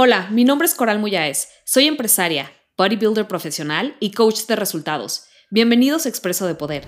Hola, mi nombre es Coral Muyáez. Soy empresaria, bodybuilder profesional y coach de resultados. Bienvenidos a Expreso de Poder.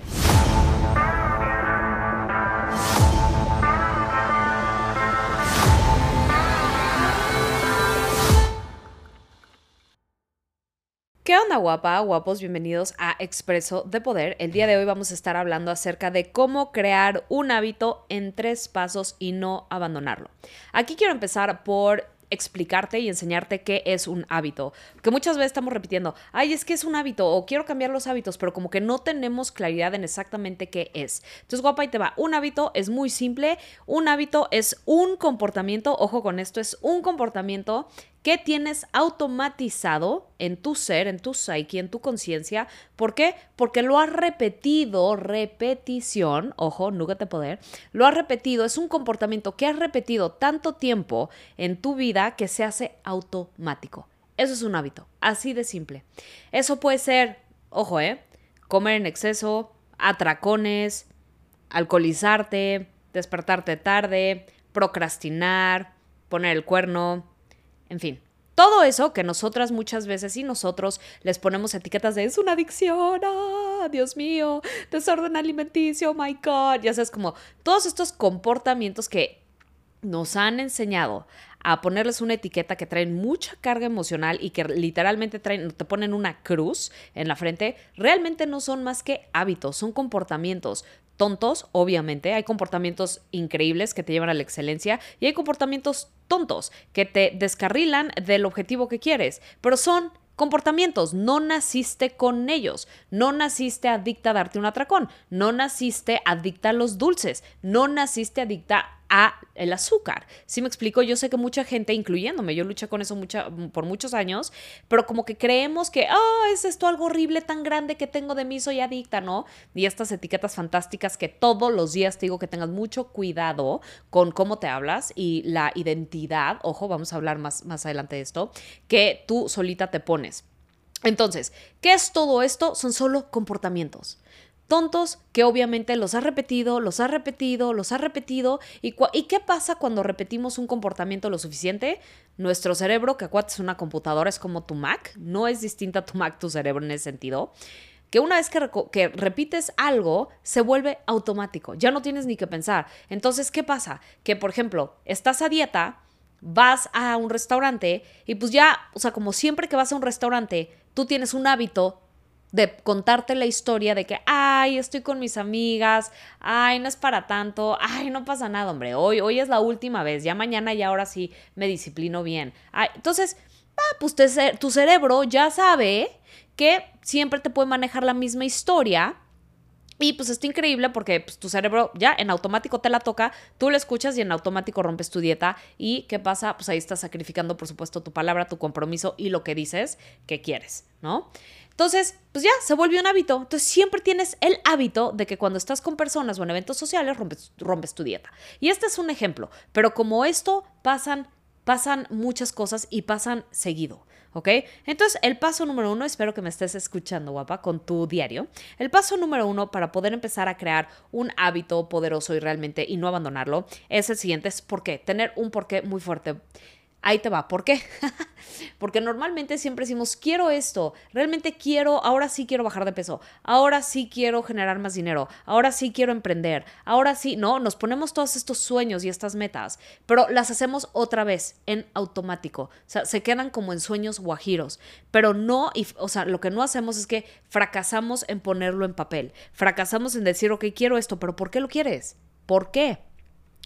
¿Qué onda guapa, guapos? Bienvenidos a Expreso de Poder. El día de hoy vamos a estar hablando acerca de cómo crear un hábito en tres pasos y no abandonarlo. Aquí quiero empezar por explicarte y enseñarte qué es un hábito. Que muchas veces estamos repitiendo, ay, es que es un hábito o quiero cambiar los hábitos, pero como que no tenemos claridad en exactamente qué es. Entonces, guapa, y te va. Un hábito es muy simple. Un hábito es un comportamiento, ojo con esto, es un comportamiento ¿Qué tienes automatizado en tu ser, en tu psyche, en tu conciencia. ¿Por qué? Porque lo has repetido, repetición, ojo, nunca poder, lo has repetido, es un comportamiento que has repetido tanto tiempo en tu vida que se hace automático. Eso es un hábito, así de simple. Eso puede ser, ojo, ¿eh? Comer en exceso, atracones, alcoholizarte, despertarte tarde, procrastinar, poner el cuerno, en fin, todo eso que nosotras muchas veces y nosotros les ponemos etiquetas de es una adicción, ah, Dios mío, desorden alimenticio, oh my God, ya sabes, como todos estos comportamientos que nos han enseñado a ponerles una etiqueta que traen mucha carga emocional y que literalmente traen, te ponen una cruz en la frente, realmente no son más que hábitos, son comportamientos tontos, obviamente, hay comportamientos increíbles que te llevan a la excelencia y hay comportamientos tontos que te descarrilan del objetivo que quieres, pero son comportamientos, no naciste con ellos, no naciste adicta a darte un atracón, no naciste adicta a los dulces, no naciste adicta a el azúcar. Si me explico, yo sé que mucha gente, incluyéndome, yo luché con eso mucha, por muchos años, pero como que creemos que, ah, es esto algo horrible tan grande que tengo de mí, soy adicta, ¿no? Y estas etiquetas fantásticas que todos los días te digo que tengas mucho cuidado con cómo te hablas y la identidad, ojo, vamos a hablar más, más adelante de esto, que tú solita te pones. Entonces, ¿qué es todo esto? Son solo comportamientos tontos que obviamente los ha repetido, los ha repetido, los ha repetido. ¿Y, ¿Y, qué pasa cuando repetimos un comportamiento lo suficiente? Nuestro cerebro, que acuérdate es una computadora, es como tu Mac, no es distinta a tu Mac, tu cerebro en ese sentido. Que una vez que, que repites algo, se vuelve automático, ya no tienes ni que pensar. Entonces, ¿qué pasa? Que, por ejemplo, estás a dieta, vas a un restaurante y pues ya, o sea, como siempre que vas a un restaurante, tú tienes un hábito de contarte la historia de que, ay, estoy con mis amigas, ay, no es para tanto, ay, no pasa nada, hombre, hoy, hoy es la última vez, ya mañana y ahora sí me disciplino bien. entonces, ah, pues tu cerebro ya sabe que siempre te puede manejar la misma historia. Y pues está increíble porque pues, tu cerebro ya en automático te la toca, tú la escuchas y en automático rompes tu dieta. ¿Y qué pasa? Pues ahí estás sacrificando, por supuesto, tu palabra, tu compromiso y lo que dices que quieres, ¿no? Entonces, pues ya, se volvió un hábito. Entonces, siempre tienes el hábito de que cuando estás con personas o en eventos sociales, rompes, rompes tu dieta. Y este es un ejemplo, pero como esto pasan, pasan muchas cosas y pasan seguido. ¿Ok? Entonces, el paso número uno, espero que me estés escuchando, guapa, con tu diario. El paso número uno para poder empezar a crear un hábito poderoso y realmente y no abandonarlo es el siguiente: es por qué. Tener un porqué muy fuerte. Ahí te va. ¿Por qué? Porque normalmente siempre decimos, quiero esto, realmente quiero, ahora sí quiero bajar de peso, ahora sí quiero generar más dinero, ahora sí quiero emprender, ahora sí, no, nos ponemos todos estos sueños y estas metas, pero las hacemos otra vez en automático. O sea, se quedan como en sueños guajiros, pero no, o sea, lo que no hacemos es que fracasamos en ponerlo en papel, fracasamos en decir, ok, quiero esto, pero ¿por qué lo quieres? ¿Por qué?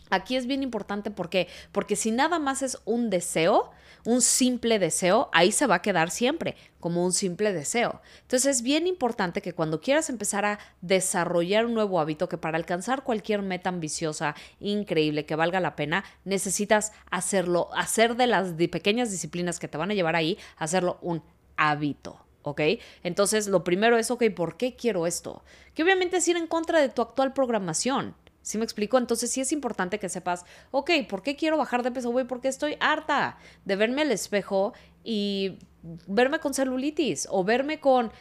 Aquí es bien importante porque porque si nada más es un deseo, un simple deseo, ahí se va a quedar siempre como un simple deseo. Entonces es bien importante que cuando quieras empezar a desarrollar un nuevo hábito, que para alcanzar cualquier meta ambiciosa, increíble, que valga la pena, necesitas hacerlo, hacer de las pequeñas disciplinas que te van a llevar ahí, hacerlo un hábito. ¿ok? Entonces, lo primero es, ok, ¿por qué quiero esto? Que obviamente es ir en contra de tu actual programación. ¿Sí me explico? Entonces sí es importante que sepas, ok, ¿por qué quiero bajar de peso, güey? Porque estoy harta de verme al espejo y verme con celulitis o verme con,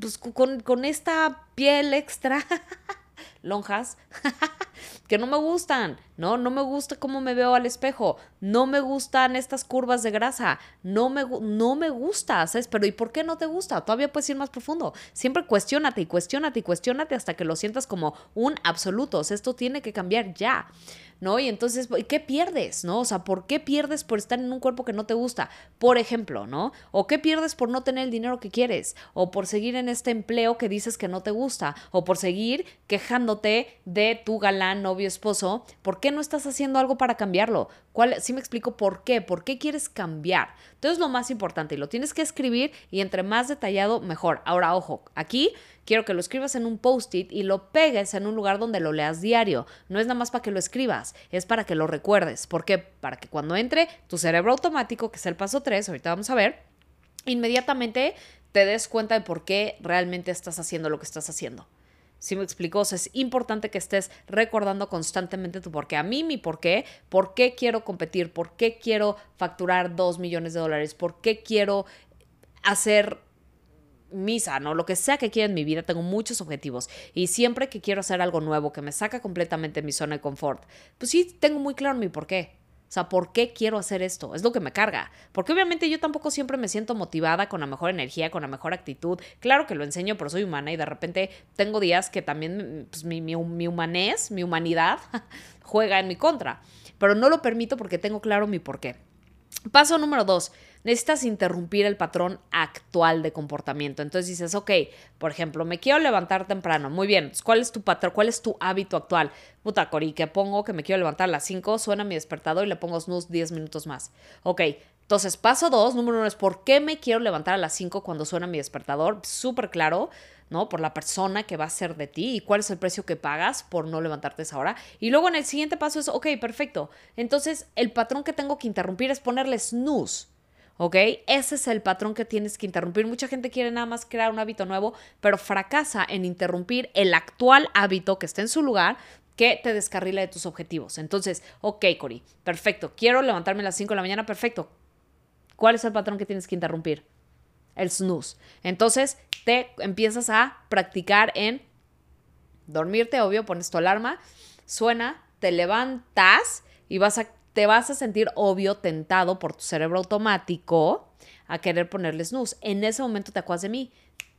pues, con, con esta piel extra. lonjas que no me gustan, ¿no? No me gusta cómo me veo al espejo, no me gustan estas curvas de grasa, no me, no me gusta, ¿sabes? Pero ¿y por qué no te gusta? Todavía puedes ir más profundo. Siempre cuestionate y cuestionate y cuestionate hasta que lo sientas como un absoluto. O sea, esto tiene que cambiar ya. ¿No? Y entonces, ¿qué pierdes, no? O sea, ¿por qué pierdes por estar en un cuerpo que no te gusta? Por ejemplo, ¿no? ¿O qué pierdes por no tener el dinero que quieres? ¿O por seguir en este empleo que dices que no te gusta? ¿O por seguir quejándote de tu galán, novio, esposo? ¿Por qué no estás haciendo algo para cambiarlo? ¿Cuál, sí me explico por qué, por qué quieres cambiar. Entonces, lo más importante, y lo tienes que escribir y entre más detallado, mejor. Ahora, ojo, aquí quiero que lo escribas en un post-it y lo pegues en un lugar donde lo leas diario. No es nada más para que lo escribas, es para que lo recuerdes. ¿Por qué? Para que cuando entre tu cerebro automático, que es el paso 3, ahorita vamos a ver, inmediatamente te des cuenta de por qué realmente estás haciendo lo que estás haciendo. ¿Sí me explico? Es importante que estés recordando constantemente tu por qué. A mí, mi por qué, por qué quiero competir, por qué quiero facturar 2 millones de dólares, por qué quiero hacer misa, ¿no? Lo que sea que quiera en mi vida, tengo muchos objetivos y siempre que quiero hacer algo nuevo que me saca completamente de mi zona de confort, pues sí, tengo muy claro mi por qué. O sea, ¿por qué quiero hacer esto? Es lo que me carga. Porque obviamente yo tampoco siempre me siento motivada con la mejor energía, con la mejor actitud. Claro que lo enseño, pero soy humana y de repente tengo días que también pues, mi, mi, mi humanez, mi humanidad juega en mi contra. Pero no lo permito porque tengo claro mi por qué. Paso número dos, necesitas interrumpir el patrón actual de comportamiento. Entonces dices, ok, por ejemplo, me quiero levantar temprano. Muy bien, ¿cuál es tu patrón? ¿Cuál es tu hábito actual? Puta, Cori, que pongo que me quiero levantar a las 5, suena mi despertador y le pongo snooze 10 minutos más. Ok, entonces paso dos, número uno es, ¿por qué me quiero levantar a las 5 cuando suena mi despertador? Súper claro. ¿No? Por la persona que va a ser de ti y cuál es el precio que pagas por no levantarte esa hora. Y luego en el siguiente paso es, ok, perfecto. Entonces el patrón que tengo que interrumpir es ponerle snooze. ¿ok? Ese es el patrón que tienes que interrumpir. Mucha gente quiere nada más crear un hábito nuevo, pero fracasa en interrumpir el actual hábito que está en su lugar que te descarrila de tus objetivos. Entonces, ok, Cori, perfecto. Quiero levantarme a las 5 de la mañana, perfecto. ¿Cuál es el patrón que tienes que interrumpir? El snooze. Entonces, te empiezas a practicar en dormirte, obvio, pones tu alarma, suena, te levantas y vas a te vas a sentir obvio tentado por tu cerebro automático a querer ponerle snooze. En ese momento te acuerdas de mí.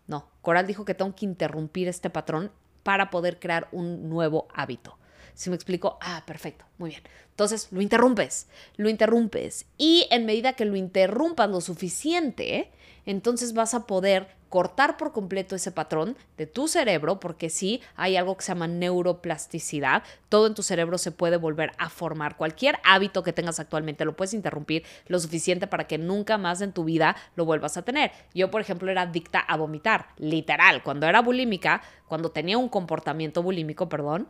No, Coral dijo que tengo que interrumpir este patrón para poder crear un nuevo hábito. Si me explico, ah, perfecto, muy bien. Entonces lo interrumpes, lo interrumpes. Y en medida que lo interrumpas lo suficiente, entonces vas a poder cortar por completo ese patrón de tu cerebro, porque sí hay algo que se llama neuroplasticidad, todo en tu cerebro se puede volver a formar. Cualquier hábito que tengas actualmente lo puedes interrumpir lo suficiente para que nunca más en tu vida lo vuelvas a tener. Yo, por ejemplo, era adicta a vomitar, literal, cuando era bulímica, cuando tenía un comportamiento bulímico, perdón,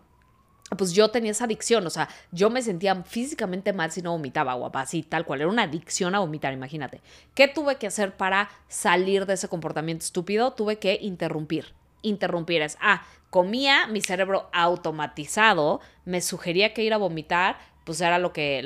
pues yo tenía esa adicción, o sea, yo me sentía físicamente mal si no vomitaba, guapa, así, tal cual, era una adicción a vomitar, imagínate. ¿Qué tuve que hacer para salir de ese comportamiento estúpido? Tuve que interrumpir. Interrumpir es, ah, comía, mi cerebro automatizado me sugería que ir a vomitar, pues era lo que,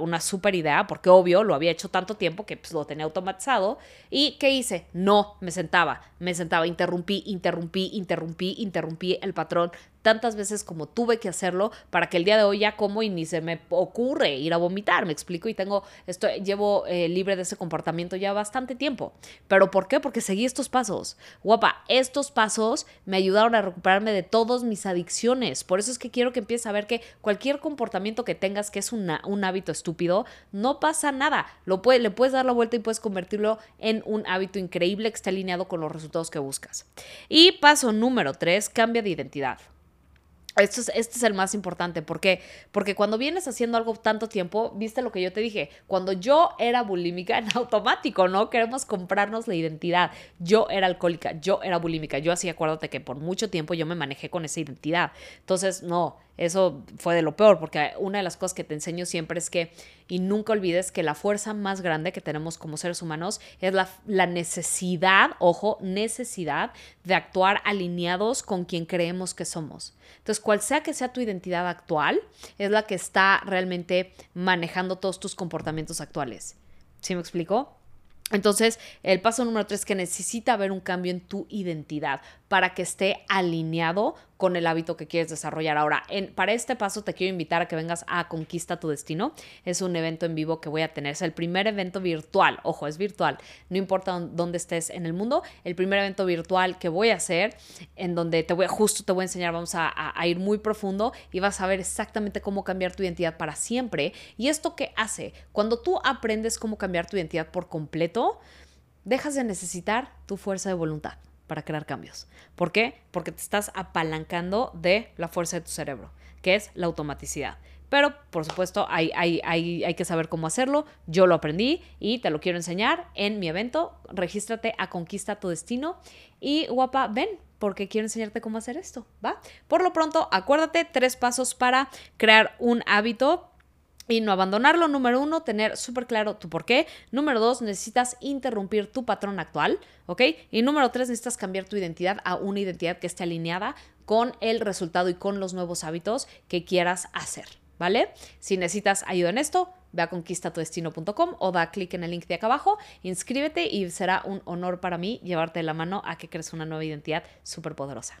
una super idea, porque obvio lo había hecho tanto tiempo que pues, lo tenía automatizado. ¿Y qué hice? No, me sentaba, me sentaba, interrumpí, interrumpí, interrumpí, interrumpí el patrón tantas veces como tuve que hacerlo para que el día de hoy ya como y ni se me ocurre ir a vomitar, me explico, y tengo, esto llevo eh, libre de ese comportamiento ya bastante tiempo. ¿Pero por qué? Porque seguí estos pasos. Guapa, estos pasos me ayudaron a recuperarme de todas mis adicciones. Por eso es que quiero que empieces a ver que cualquier comportamiento que tengas que es un hábito estúpido, no pasa nada. Lo puede, le puedes dar la vuelta y puedes convertirlo en un hábito increíble que está alineado con los resultados que buscas. Y paso número tres, cambia de identidad. Esto es, este es el más importante. ¿Por qué? Porque cuando vienes haciendo algo tanto tiempo, viste lo que yo te dije, cuando yo era bulímica en automático, ¿no? Queremos comprarnos la identidad. Yo era alcohólica, yo era bulímica. Yo así, acuérdate que por mucho tiempo yo me manejé con esa identidad. Entonces, no, eso fue de lo peor, porque una de las cosas que te enseño siempre es que, y nunca olvides que la fuerza más grande que tenemos como seres humanos es la, la necesidad, ojo, necesidad de actuar alineados con quien creemos que somos. Entonces, cual sea que sea tu identidad actual, es la que está realmente manejando todos tus comportamientos actuales. ¿Sí me explico? Entonces, el paso número tres es que necesita haber un cambio en tu identidad para que esté alineado con el hábito que quieres desarrollar. Ahora, en, para este paso te quiero invitar a que vengas a Conquista tu Destino. Es un evento en vivo que voy a tener. Es el primer evento virtual. Ojo, es virtual. No importa dónde estés en el mundo. El primer evento virtual que voy a hacer, en donde te voy, justo te voy a enseñar, vamos a, a ir muy profundo y vas a ver exactamente cómo cambiar tu identidad para siempre. ¿Y esto qué hace? Cuando tú aprendes cómo cambiar tu identidad por completo, dejas de necesitar tu fuerza de voluntad para crear cambios. ¿Por qué? Porque te estás apalancando de la fuerza de tu cerebro, que es la automaticidad. Pero, por supuesto, hay, hay, hay, hay, que saber cómo hacerlo. Yo lo aprendí y te lo quiero enseñar en mi evento. Regístrate a Conquista tu Destino. Y guapa, ven, porque quiero enseñarte cómo hacer esto, ¿va? Por lo pronto, acuérdate, tres pasos para crear un hábito y no abandonarlo. Número uno, tener súper claro tu por qué. Número dos, necesitas interrumpir tu patrón actual, ¿ok? Y número tres, necesitas cambiar tu identidad a una identidad que esté alineada con el resultado y con los nuevos hábitos que quieras hacer, ¿vale? Si necesitas ayuda en esto, ve a conquistatudestino.com o da clic en el link de acá abajo, inscríbete y será un honor para mí llevarte de la mano a que crees una nueva identidad súper poderosa.